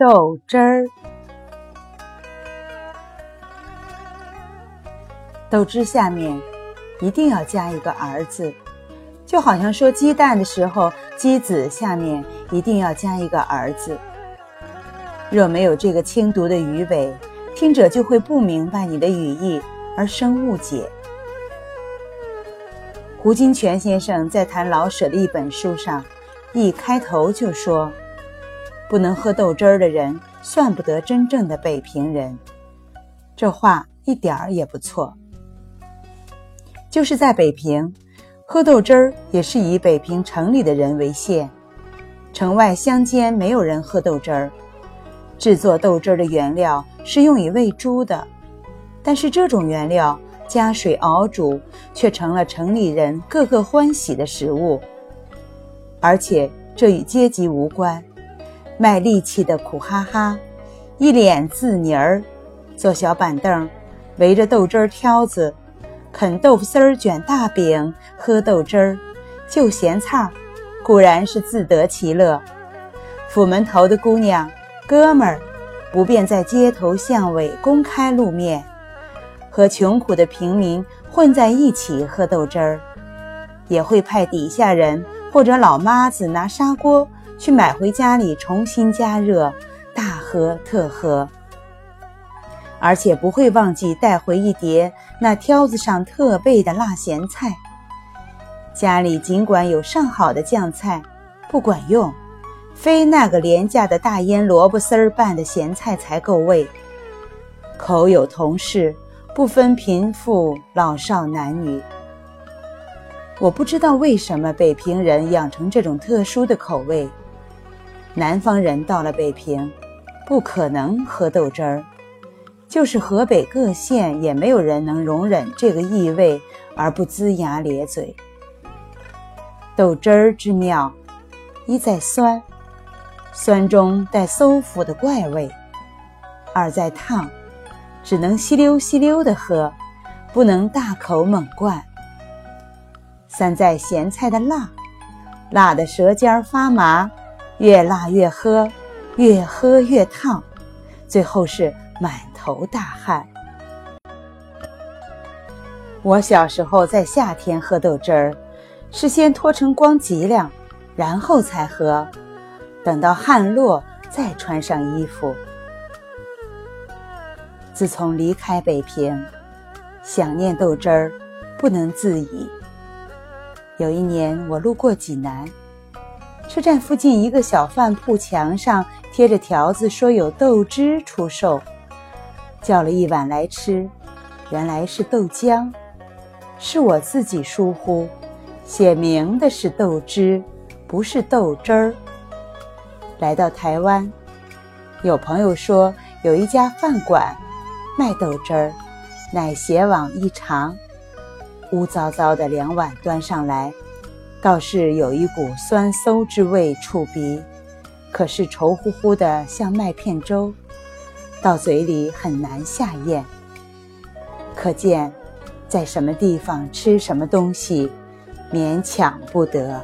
豆汁儿。豆汁下面一定要加一个儿字，就好像说鸡蛋的时候，鸡子下面一定要加一个儿字。若没有这个轻读的鱼尾，听者就会不明白你的语义而生误解。胡金铨先生在谈老舍的一本书上，一开头就说：“不能喝豆汁儿的人，算不得真正的北平人。”这话一点儿也不错。就是在北平，喝豆汁儿也是以北平城里的人为限，城外乡间没有人喝豆汁儿。制作豆汁儿的原料是用以喂猪的，但是这种原料加水熬煮，却成了城里人个个欢喜的食物。而且这与阶级无关，卖力气的苦哈哈，一脸字泥儿，坐小板凳，围着豆汁儿挑子。啃豆腐丝儿，卷大饼，喝豆汁儿，就咸菜儿，固然是自得其乐。府门头的姑娘、哥们儿，不便在街头巷尾公开露面，和穷苦的平民混在一起喝豆汁儿，也会派底下人或者老妈子拿砂锅去买回家里重新加热，大喝特喝。而且不会忘记带回一碟那挑子上特备的辣咸菜。家里尽管有上好的酱菜，不管用，非那个廉价的大腌萝卜丝儿拌的咸菜才够味。口有同事，不分贫富老少男女。我不知道为什么北平人养成这种特殊的口味。南方人到了北平，不可能喝豆汁儿。就是河北各县也没有人能容忍这个异味而不龇牙咧嘴。豆汁儿之妙，一在酸，酸中带馊腐的怪味；二在烫，只能吸溜吸溜的喝，不能大口猛灌；三在咸菜的辣，辣的舌尖发麻，越辣越喝，越喝越烫，最后是满。头大汗。我小时候在夏天喝豆汁儿，是先脱成光脊梁，然后才喝，等到汗落再穿上衣服。自从离开北平，想念豆汁儿不能自已。有一年我路过济南，车站附近一个小饭铺墙上贴着条子，说有豆汁出售。叫了一碗来吃，原来是豆浆，是我自己疏忽，写明的是豆汁，不是豆汁儿。来到台湾，有朋友说有一家饭馆卖豆汁儿，乃鞋往一尝，污糟糟的两碗端上来，倒是有一股酸馊之味触鼻，可是稠乎乎的像麦片粥。到嘴里很难下咽，可见，在什么地方吃什么东西，勉强不得。